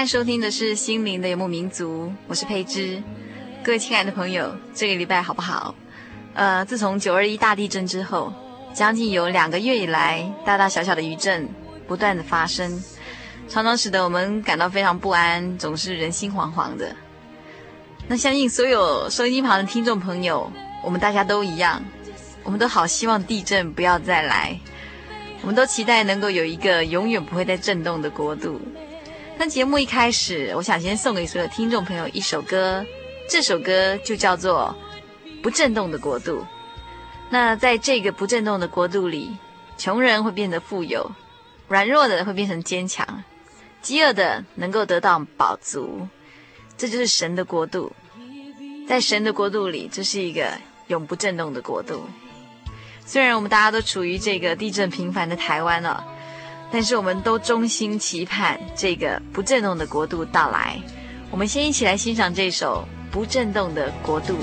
在收听的是《心灵的游牧民族》，我是佩芝。各位亲爱的朋友，这个礼拜好不好？呃，自从九二一大地震之后，将近有两个月以来，大大小小的余震不断的发生，常常使得我们感到非常不安，总是人心惶惶的。那相信所有收音机旁的听众朋友，我们大家都一样，我们都好希望地震不要再来，我们都期待能够有一个永远不会再震动的国度。那节目一开始，我想先送给所有听众朋友一首歌，这首歌就叫做《不震动的国度》。那在这个不震动的国度里，穷人会变得富有，软弱的会变成坚强，饥饿的能够得到饱足。这就是神的国度，在神的国度里，这是一个永不震动的国度。虽然我们大家都处于这个地震频繁的台湾了。但是我们都衷心期盼这个不震动的国度到来。我们先一起来欣赏这首《不震动的国度》。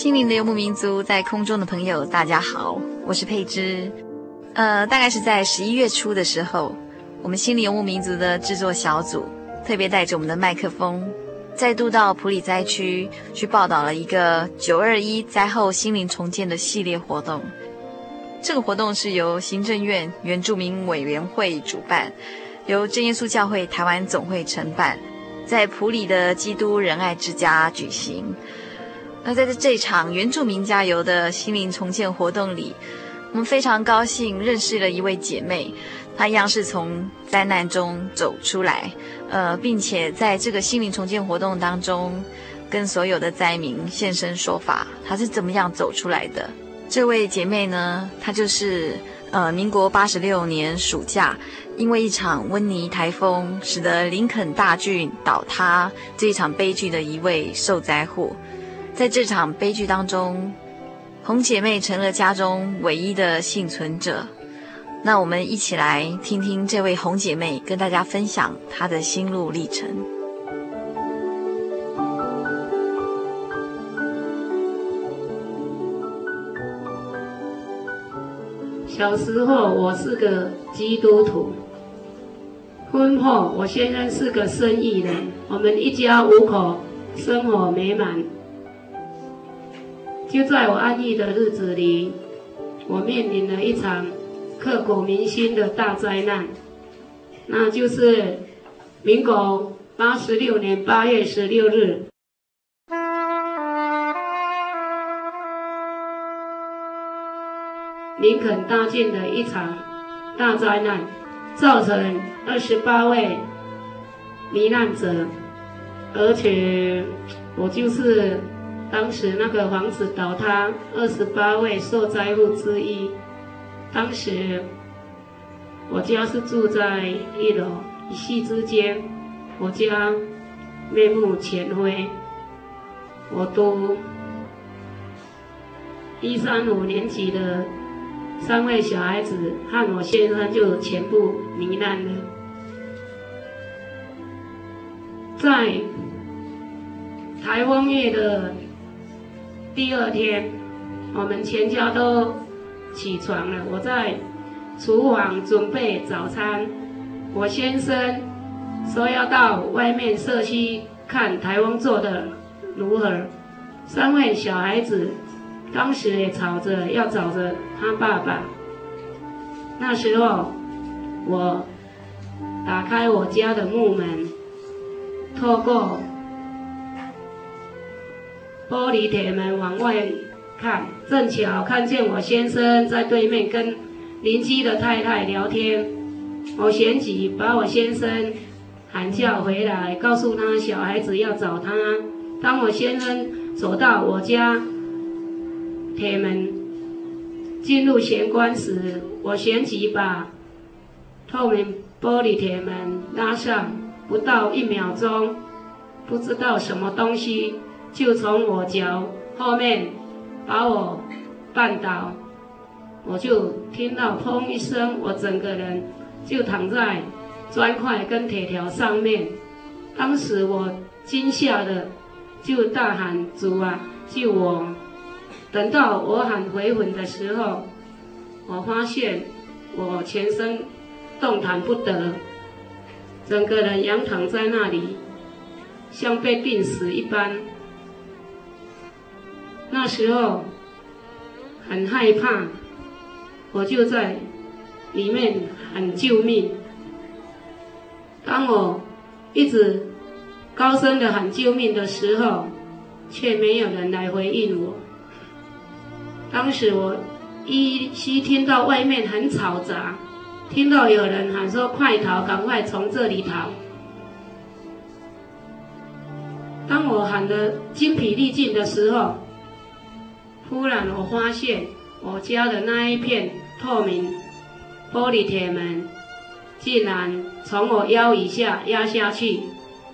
心灵的游牧民族，在空中的朋友，大家好，我是佩芝。呃，大概是在十一月初的时候，我们心灵游牧民族的制作小组特别带着我们的麦克风，再度到普里灾区去报道了一个九二一灾后心灵重建的系列活动。这个活动是由行政院原住民委员会主办，由正耶稣教会台湾总会承办，在普里的基督仁爱之家举行。那在这场原住民加油的心灵重建活动里，我们非常高兴认识了一位姐妹，她一样是从灾难中走出来，呃，并且在这个心灵重建活动当中，跟所有的灾民现身说法，她是怎么样走出来的？这位姐妹呢，她就是呃，民国八十六年暑假，因为一场温尼台风，使得林肯大郡倒塌这一场悲剧的一位受灾户。在这场悲剧当中，红姐妹成了家中唯一的幸存者。那我们一起来听听这位红姐妹跟大家分享她的心路历程。小时候，我是个基督徒。婚后，我先生是个生意人，我们一家五口生活美满。就在我安逸的日子里，我面临了一场刻骨铭心的大灾难，那就是民国八十六年八月十六日。林肯大建的一场大灾难，造成二十八位罹难者，而且我就是当时那个房子倒塌二十八位受灾户之一。当时我家是住在一楼，一夕之间，我家面目全非。我读一三五年级的。三位小孩子和我先生就全部罹难了。在台风夜的第二天，我们全家都起床了。我在厨房准备早餐，我先生说要到外面社区看台风做的如何。三位小孩子。当时也吵着要找着他爸爸。那时候，我打开我家的木门，透过玻璃铁门往外看，正巧看见我先生在对面跟邻居的太太聊天。我旋即把我先生喊叫回来，告诉他小孩子要找他。当我先生走到我家。铁门进入玄关时，我旋即把透明玻璃铁门拉上，不到一秒钟，不知道什么东西就从我脚后面把我绊倒，我就听到砰一声，我整个人就躺在砖块跟铁条上面。当时我惊吓的就大喊：“主啊，救我！”等到我喊回魂的时候，我发现我全身动弹不得，整个人仰躺在那里，像被病死一般。那时候很害怕，我就在里面喊救命。当我一直高声的喊救命的时候，却没有人来回应我。当时我依稀听到外面很嘈杂，听到有人喊说：“快逃，赶快从这里逃！”当我喊得精疲力尽的时候，忽然我发现我家的那一片透明玻璃铁门，竟然从我腰以下压下去，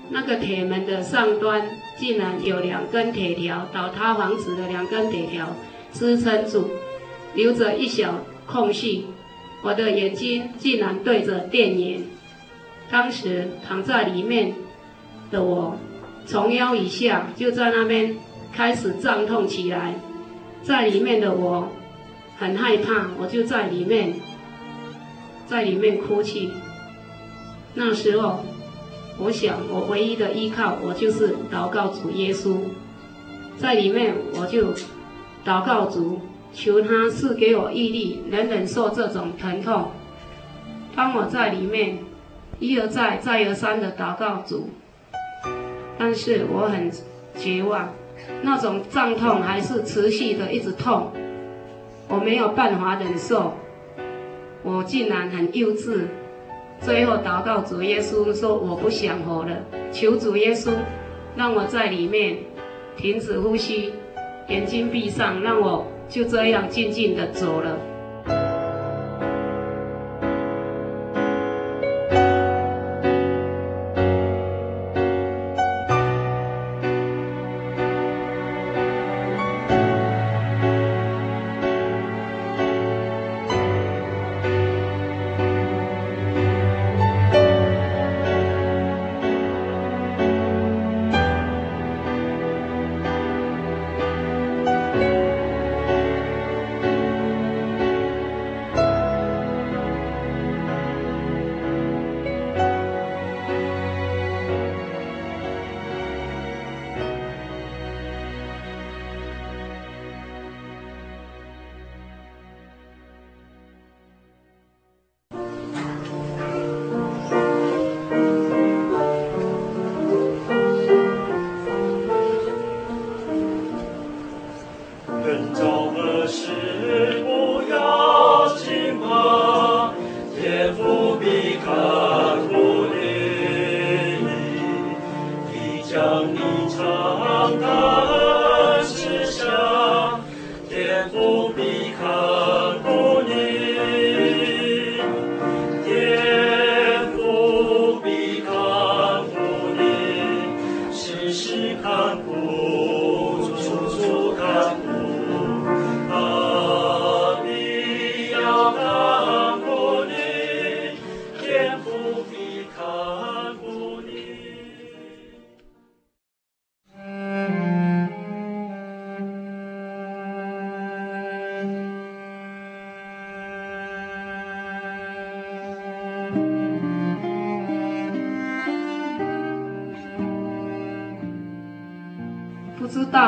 那个铁门的上端竟然有两根铁条，倒塌房子的两根铁条。支撑住，留着一小空隙，我的眼睛竟然对着电源。当时躺在里面的我，从腰以下就在那边开始胀痛起来，在里面的我很害怕，我就在里面，在里面哭泣。那时候我想我唯一的依靠，我就是祷告主耶稣，在里面我就祷告主，求他赐给我毅力，能忍受这种疼痛。当我在里面一而再、再而三的祷告主，但是我很绝望，那种胀痛还是持续的一直痛，我没有办法忍受，我竟然很幼稚。最后祷告主耶稣说：“我不想活了，求主耶稣让我在里面停止呼吸，眼睛闭上，让我就这样静静的走了。”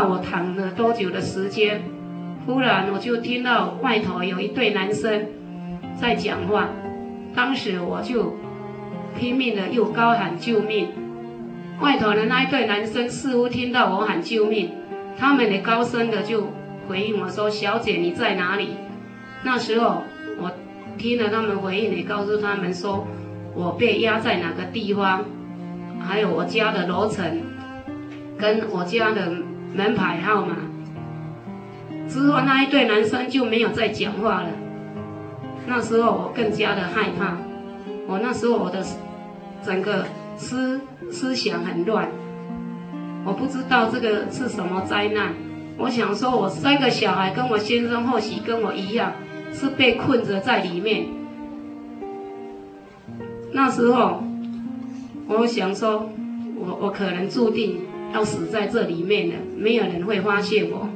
我躺了多久的时间？忽然我就听到外头有一对男生在讲话，当时我就拼命的又高喊救命。外头的那一对男生似乎听到我喊救命，他们也高声的就回应我说：“小姐，你在哪里？”那时候我听了他们回应，也告诉他们说我被压在哪个地方，还有我家的楼层，跟我家的。门牌号码之后，那一对男生就没有再讲话了。那时候我更加的害怕，我那时候我的整个思思想很乱，我不知道这个是什么灾难。我想说，我三个小孩跟我先生或许跟我一样，是被困着在里面。那时候我想说，我我可能注定。要死在这里面了，没有人会发现我。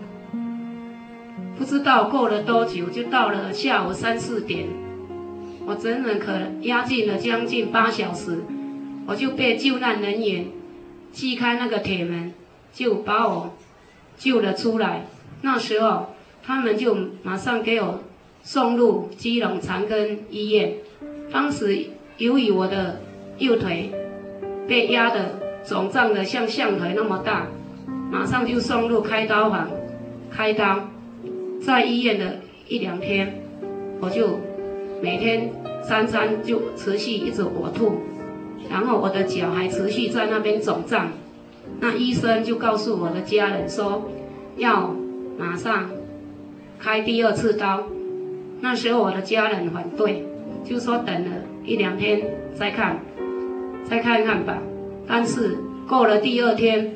不知道过了多久，就到了下午三四点，我整整可压进了将近八小时，我就被救难人员击开那个铁门，就把我救了出来。那时候他们就马上给我送入基隆长庚医院。当时由于我的右腿被压的。肿胀的像象腿那么大，马上就送入开刀房，开刀。在医院的一两天，我就每天三餐就持续一直呕吐，然后我的脚还持续在那边肿胀。那医生就告诉我的家人说，要马上开第二次刀。那时候我的家人反对，就说等了一两天再看，再看看吧。但是过了第二天，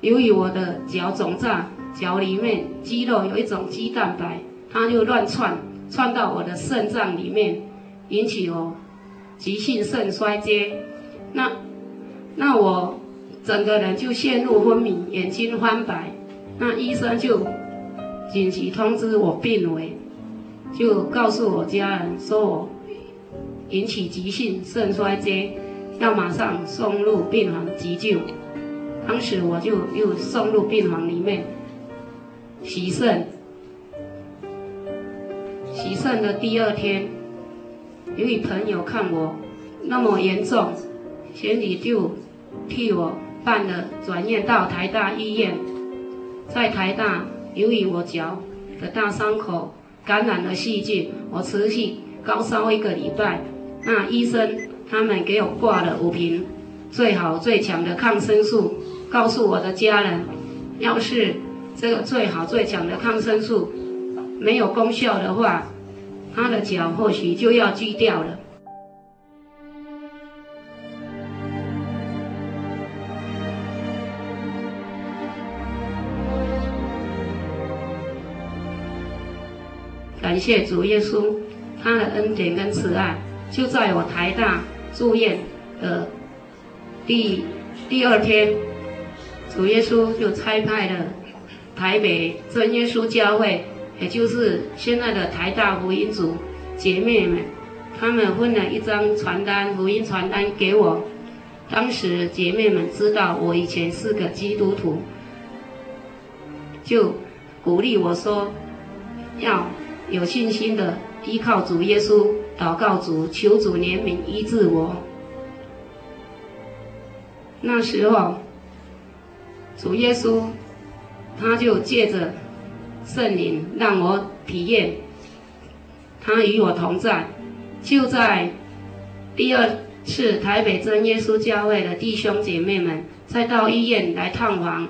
由于我的脚肿胀，脚里面肌肉有一种肌蛋白，它就乱窜，窜到我的肾脏里面，引起我急性肾衰竭。那那我整个人就陷入昏迷，眼睛翻白。那医生就紧急通知我病危，就告诉我家人说我引起急性肾衰竭。要马上送入病房急救。当时我就又送入病房里面洗肾。洗肾的第二天，有一朋友看我那么严重，前里就替我办了转院到台大医院。在台大，由于我脚的大伤口感染了细菌，我持续高烧一个礼拜。那医生他们给我挂了五瓶最好最强的抗生素，告诉我的家人，要是这个最好最强的抗生素没有功效的话，他的脚或许就要锯掉了。感谢主耶稣，他的恩典跟慈爱，就在我台大住院的第第二天，主耶稣就差派了台北真耶稣教会，也就是现在的台大福音组姐妹们，他们分了一张传单，福音传单给我。当时姐妹们知道我以前是个基督徒，就鼓励我说要。有信心的依靠主耶稣，祷告主，求主怜悯医治我。那时候，主耶稣他就借着圣灵让我体验，他与我同在。就在第二次台北真耶稣教会的弟兄姐妹们再到医院来探访，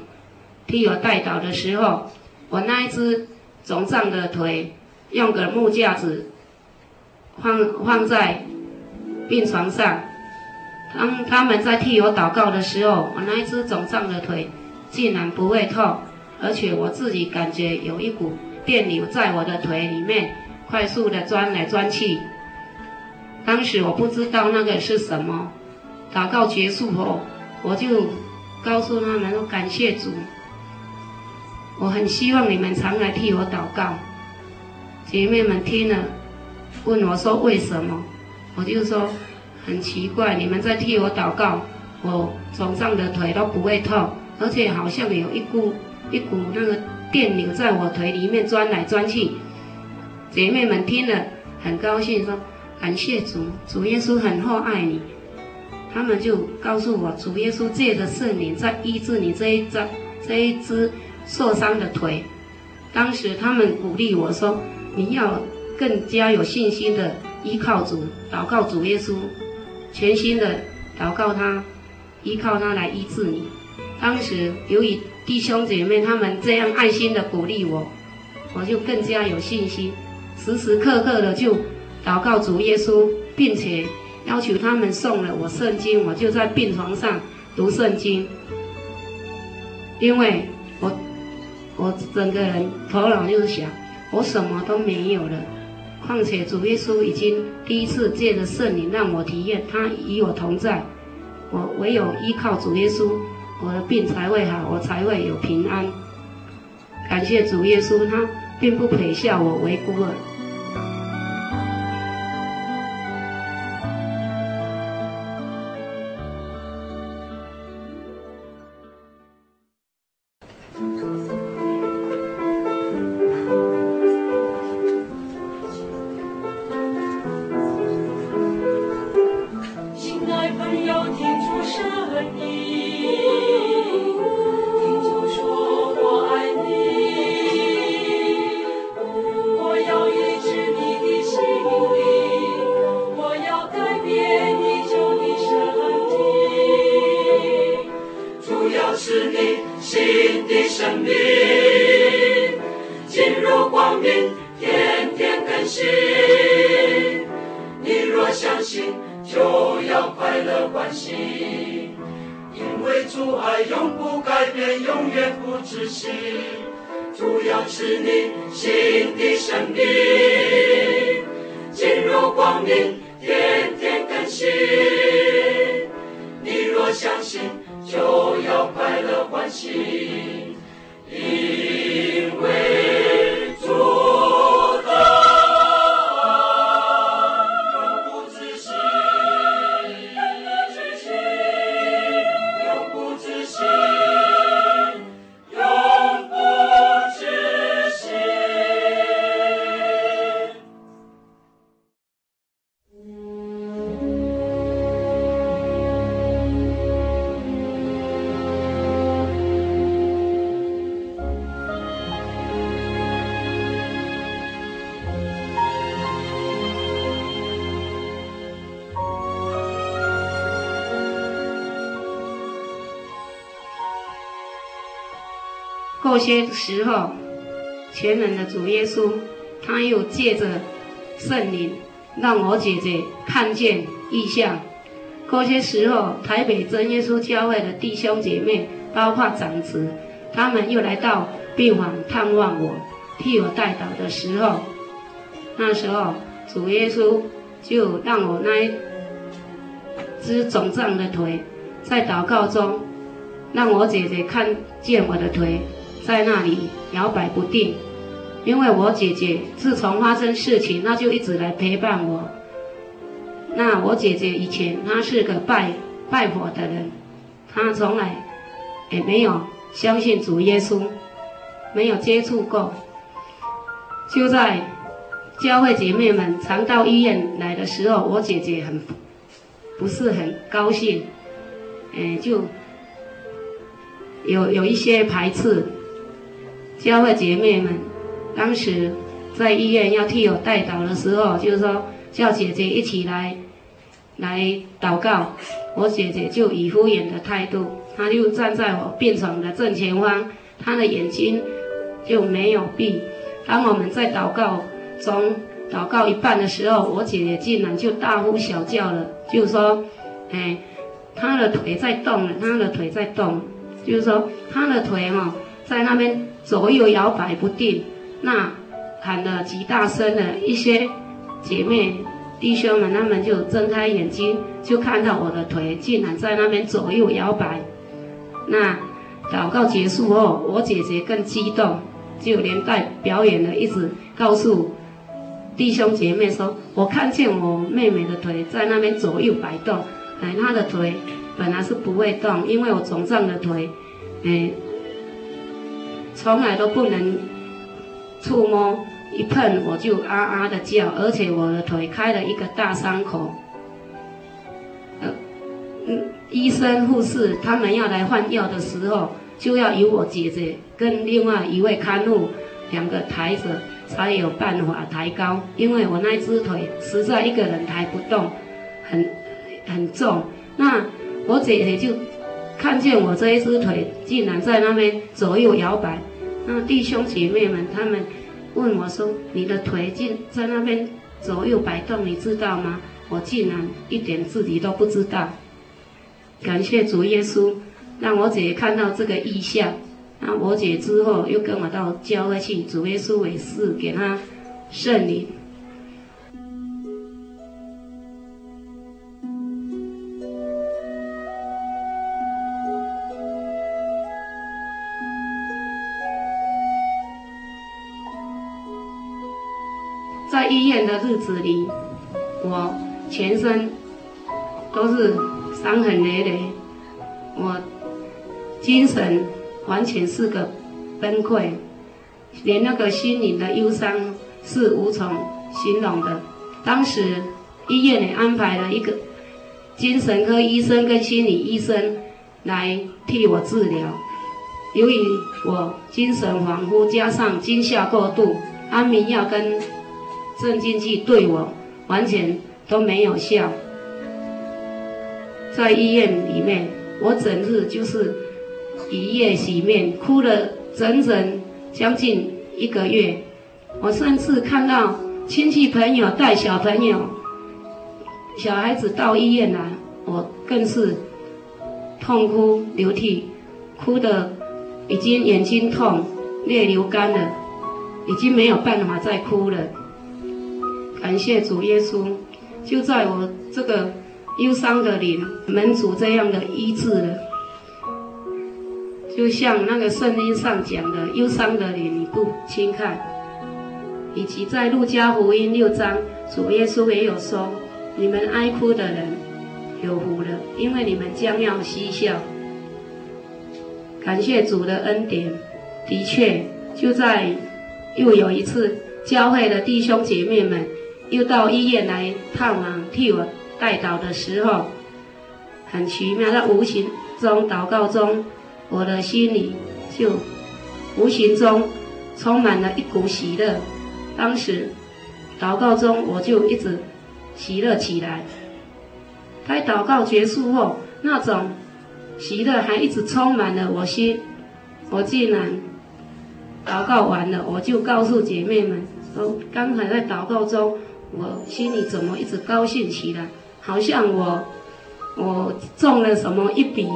替我代祷的时候，我那一只肿胀的腿。用个木架子放放在病床上，当他们在替我祷告的时候，我那一只肿胀的腿竟然不会痛，而且我自己感觉有一股电流在我的腿里面快速的钻来钻去。当时我不知道那个是什么。祷告结束后，我就告诉他们说：“感谢主，我很希望你们常来替我祷告。”姐妹们听了，问我说：“为什么？”我就说：“很奇怪，你们在替我祷告，我床上的腿都不会痛，而且好像有一股一股那个电流在我腿里面钻来钻去。”姐妹们听了很高兴，说：“感谢主，主耶稣很厚爱你。”他们就告诉我，主耶稣借着圣灵在医治你这一张这一只受伤的腿。当时他们鼓励我说。你要更加有信心的依靠主，祷告主耶稣，全心的祷告他，依靠他来医治你。当时由于弟兄姐妹他们这样爱心的鼓励我，我就更加有信心，时时刻刻的就祷告主耶稣，并且要求他们送了我圣经，我就在病床上读圣经，因为我我整个人头脑就是想。我什么都没有了，况且主耶稣已经第一次借着圣灵让我体验他与我同在，我唯有依靠主耶稣，我的病才会好，我才会有平安。感谢主耶稣，他并不撇下我为孤儿。过些时候，全能的主耶稣，他又借着圣灵，让我姐姐看见异象。过些时候，台北真耶稣教会的弟兄姐妹，包括长子，他们又来到病房探望我，替我代祷的时候，那时候主耶稣就让我那一只肿胀的腿，在祷告中，让我姐姐看见我的腿在那里摇摆不定，因为我姐姐自从发生事情，那就一直来陪伴我。那我姐姐以前她是个拜拜佛的人，她从来也没有相信主耶稣，没有接触过。就在教会姐妹们常到医院来的时候，我姐姐很不是很高兴，哎，就有有一些排斥。教会姐妹们当时在医院要替我代祷的时候，就是说叫姐姐一起来。来祷告，我姐姐就以敷衍的态度，她就站在我病床的正前方，她的眼睛就没有闭。当我们在祷告中祷告一半的时候，我姐姐竟然就大呼小叫了，就说：“哎，她的腿在动了，她的腿在动，就是说她的腿哈、哦、在那边左右摇摆不定。”那喊得极大声的一些姐妹。弟兄们，他们就睁开眼睛，就看到我的腿竟然在那边左右摇摆。那祷告结束后，我姐姐更激动，就连带表演的一直告诉弟兄姐妹说：“我看见我妹妹的腿在那边左右摆动。哎，她的腿本来是不会动，因为我肿胀的腿，哎，从来都不能触摸。”一碰我就啊啊的叫，而且我的腿开了一个大伤口。呃，嗯，医生护士他们要来换药的时候，就要由我姐姐跟另外一位看护两个抬着，才有办法抬高。因为我那只腿实在一个人抬不动，很很重。那我姐姐就看见我这一只腿竟然在那边左右摇摆，那弟兄姐妹们他们。问我说：“你的腿竟在那边左右摆动，你知道吗？”我竟然一点自己都不知道。感谢主耶稣，让我姐看到这个异象。那我姐之后又跟我到教会去，主耶稣为师，给她圣灵。子里，我全身都是伤痕累累，我精神完全是个崩溃，连那个心灵的忧伤是无从形容的。当时医院里安排了一个精神科医生跟心理医生来替我治疗，由于我精神恍惚，加上惊吓过度，安眠药跟镇静剂对我完全都没有效，在医院里面，我整日就是以泪洗面，哭了整整将近一个月。我甚至看到亲戚朋友带小朋友、小孩子到医院来，我更是痛哭流涕，哭得已经眼睛痛、泪流干了，已经没有办法再哭了。感谢主耶稣，就在我这个忧伤的灵，门主这样的医治了。就像那个圣经上讲的，忧伤的灵你不轻看，以及在路加福音六章，主耶稣也有说：你们哀哭的人有福了，因为你们将要嬉笑。感谢主的恩典，的确，就在又有一次，教会的弟兄姐妹们。又到医院来探望，替我代祷的时候，很奇妙，在无形中祷告中，我的心里就无形中充满了一股喜乐。当时祷告中，我就一直喜乐起来。在祷告结束后，那种喜乐还一直充满了我心，我竟然祷告完了，我就告诉姐妹们说，刚才在祷告中，我心里怎么一直高兴起来，好像我我中了什么一笔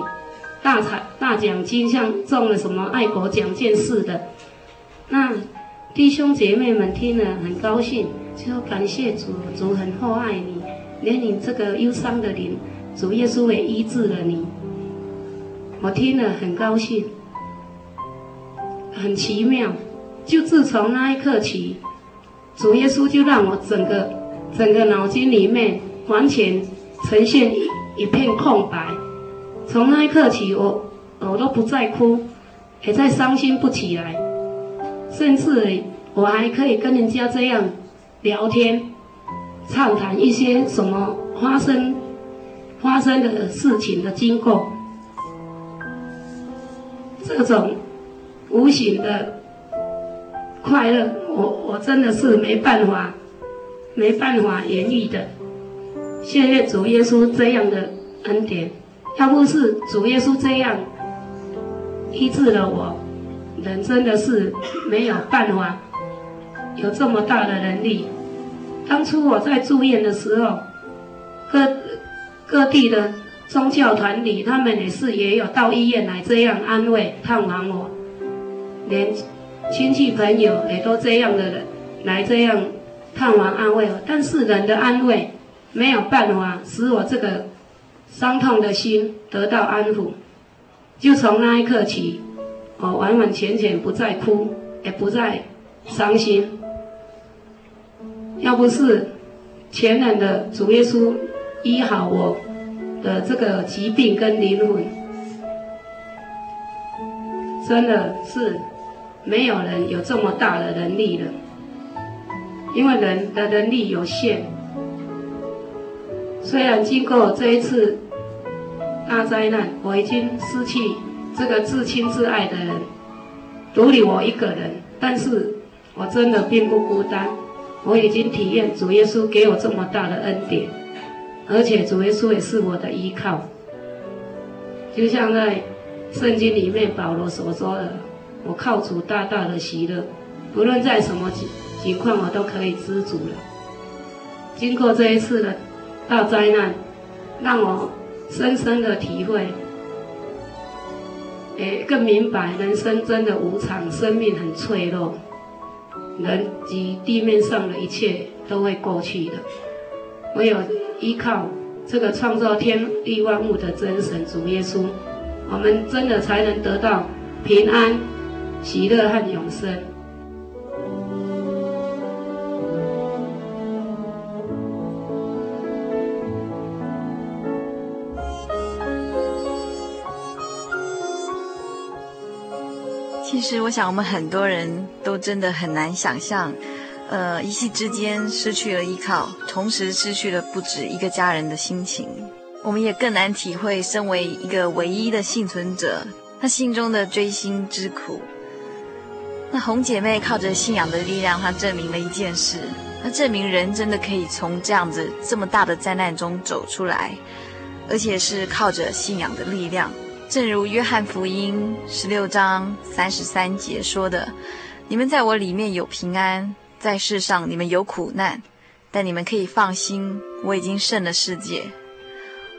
大彩大奖金，像中了什么爱国奖件似的。那弟兄姐妹们听了很高兴，就感谢主，主很厚爱你，连你这个忧伤的灵，主耶稣也医治了你。我听了很高兴。很奇妙，就自从那一刻起，主耶稣就让我整个整个脑筋里面完全呈现一一片空白。从那一刻起，我我都不再哭，也再伤心不起来，甚至我还可以跟人家这样聊天，畅谈一些什么发生发生的事情的经过，这种。无形的快乐，我我真的是没办法，没办法言喻的。谢谢主耶稣这样的恩典，要不是主耶稣这样医治了我，人真的是没有办法有这么大的能力。当初我在住院的时候，各各地的宗教团体，他们也是也有到医院来这样安慰探望我。连亲戚朋友也都这样的人来这样探望安慰我，但是人的安慰没有办法使我这个伤痛的心得到安抚。就从那一刻起，我完完全全不再哭，也不再伤心。要不是全能的主耶稣医好我的这个疾病跟灵魂，真的是。没有人有这么大的能力了，因为人的能力有限。虽然经过这一次大灾难，我已经失去这个至亲至爱的人，独留我一个人，但是我真的并不孤单。我已经体验主耶稣给我这么大的恩典，而且主耶稣也是我的依靠。就像在圣经里面保罗所说的。我靠主大大的喜乐，不论在什么情情况，我都可以知足了。经过这一次的大灾难，让我深深的体会，也更明白人生真的无常，生命很脆弱，人及地面上的一切都会过去的。唯有依靠这个创造天地万物的真神主耶稣，我们真的才能得到平安。喜乐和永生。其实，我想我们很多人都真的很难想象，呃，一夕之间失去了依靠，同时失去了不止一个家人的心情。我们也更难体会，身为一个唯一的幸存者，他心中的锥心之苦。那红姐妹靠着信仰的力量，她证明了一件事，那证明人真的可以从这样子这么大的灾难中走出来，而且是靠着信仰的力量。正如约翰福音十六章三十三节说的：“你们在我里面有平安，在世上你们有苦难，但你们可以放心，我已经胜了世界。”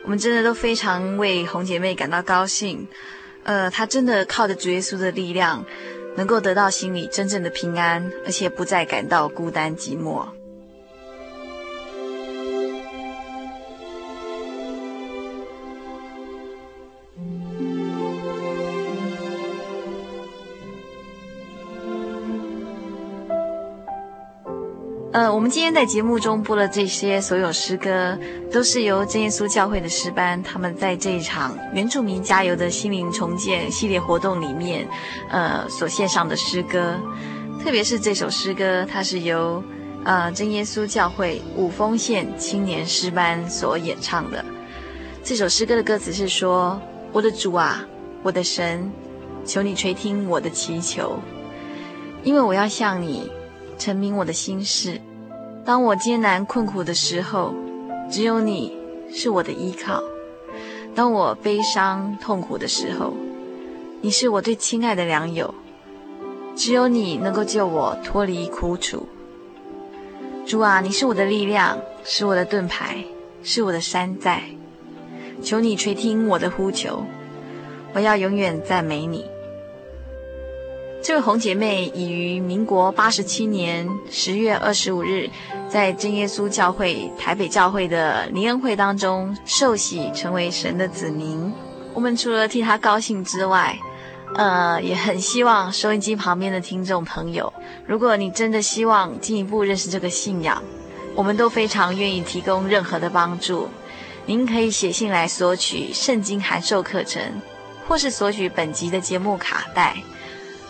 我们真的都非常为红姐妹感到高兴。呃，她真的靠着主耶稣的力量。能够得到心里真正的平安，而且不再感到孤单寂寞。呃，我们今天在节目中播的这些所有诗歌，都是由真耶稣教会的诗班他们在这一场原住民加油的心灵重建系列活动里面，呃，所献上的诗歌。特别是这首诗歌，它是由呃真耶稣教会五峰县青年诗班所演唱的。这首诗歌的歌词是说：“我的主啊，我的神，求你垂听我的祈求，因为我要向你。”陈明我的心事，当我艰难困苦的时候，只有你是我的依靠；当我悲伤痛苦的时候，你是我最亲爱的良友。只有你能够救我脱离苦楚。主啊，你是我的力量，是我的盾牌，是我的山寨。求你垂听我的呼求，我要永远赞美你。这位红姐妹已于民国八十七年十月二十五日，在真耶稣教会台北教会的灵恩会当中受洗，成为神的子民。我们除了替她高兴之外，呃，也很希望收音机旁边的听众朋友，如果你真的希望进一步认识这个信仰，我们都非常愿意提供任何的帮助。您可以写信来索取圣经函授课程，或是索取本集的节目卡带。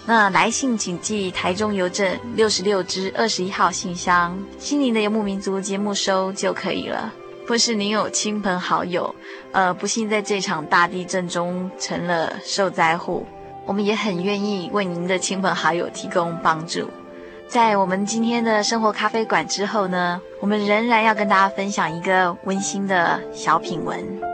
那来信请寄台中邮政六十六支二十一号信箱，心灵的游牧民族节目收就可以了。或是您有亲朋好友，呃，不幸在这场大地震中成了受灾户，我们也很愿意为您的亲朋好友提供帮助。在我们今天的生活咖啡馆之后呢，我们仍然要跟大家分享一个温馨的小品文。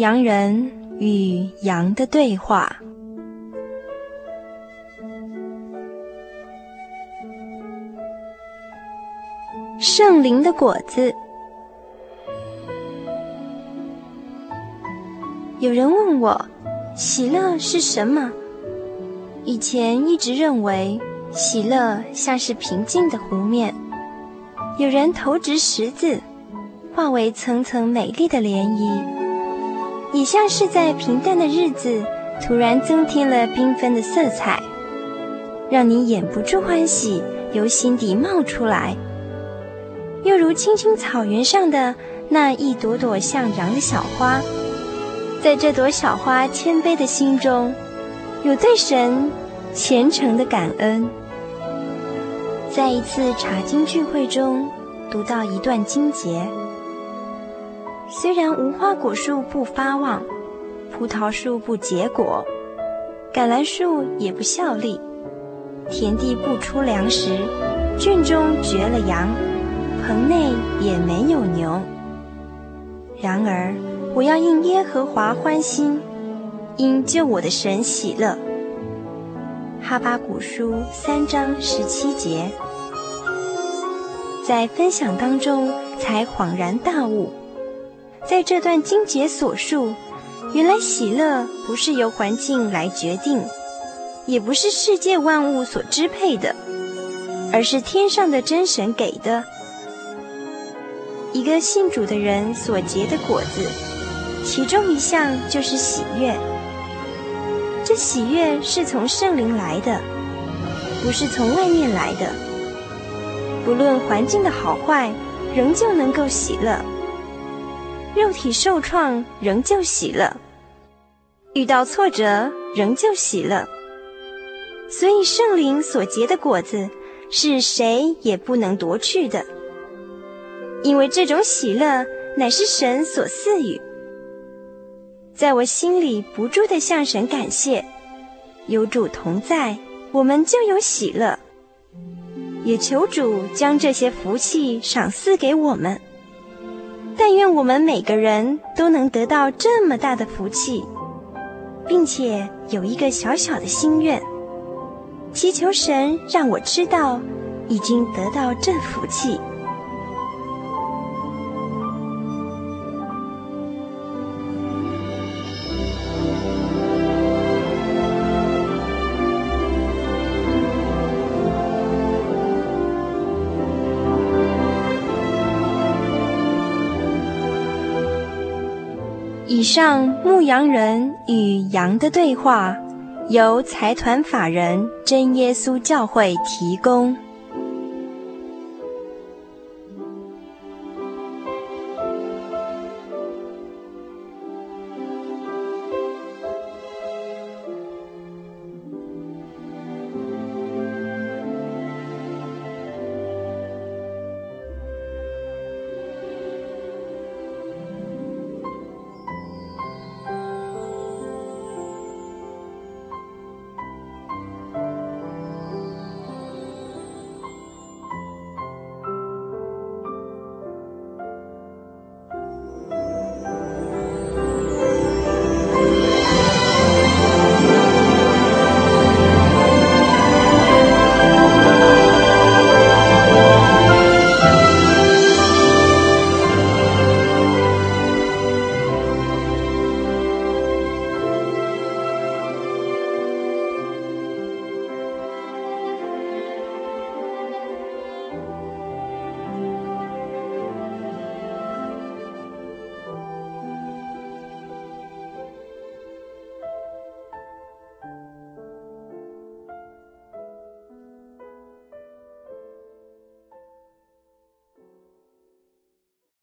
羊人与羊的对话。圣灵的果子。有人问我，喜乐是什么？以前一直认为，喜乐像是平静的湖面，有人投掷石子，化为层层美丽的涟漪。也像是在平淡的日子，突然增添了缤纷的色彩，让你掩不住欢喜由心底冒出来。又如青青草原上的那一朵朵向阳的小花，在这朵小花谦卑的心中，有对神虔诚的感恩。在一次查经聚会中，读到一段经节。虽然无花果树不发旺，葡萄树不结果，橄榄树也不效力，田地不出粮食，圈中绝了羊，棚内也没有牛。然而，我要应耶和华欢心，因救我的神喜乐。哈巴谷书三章十七节，在分享当中才恍然大悟，在这段经节所述，原来喜乐不是由环境来决定，也不是世界万物所支配的，而是天上的真神给的。一个信主的人所结的果子，其中一项就是喜悦。这喜悦是从圣灵来的，不是从外面来的。不论环境的好坏，仍旧能够喜乐；肉体受创，仍旧喜乐；遇到挫折，仍旧喜乐。所以圣灵所结的果子，是谁也不能夺去的。因为这种喜乐乃是神所赐予，在我心里不住地向神感谢，有主同在，我们就有喜乐。也求主将这些福气赏赐给我们。但愿我们每个人都能得到这么大的福气，并且有一个小小的心愿，祈求神让我知道已经得到这福气。上牧羊人与羊的对话，由财团法人真耶稣教会提供。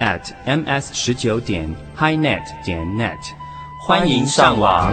at ms 十九点 highnet 点 net，欢迎上网。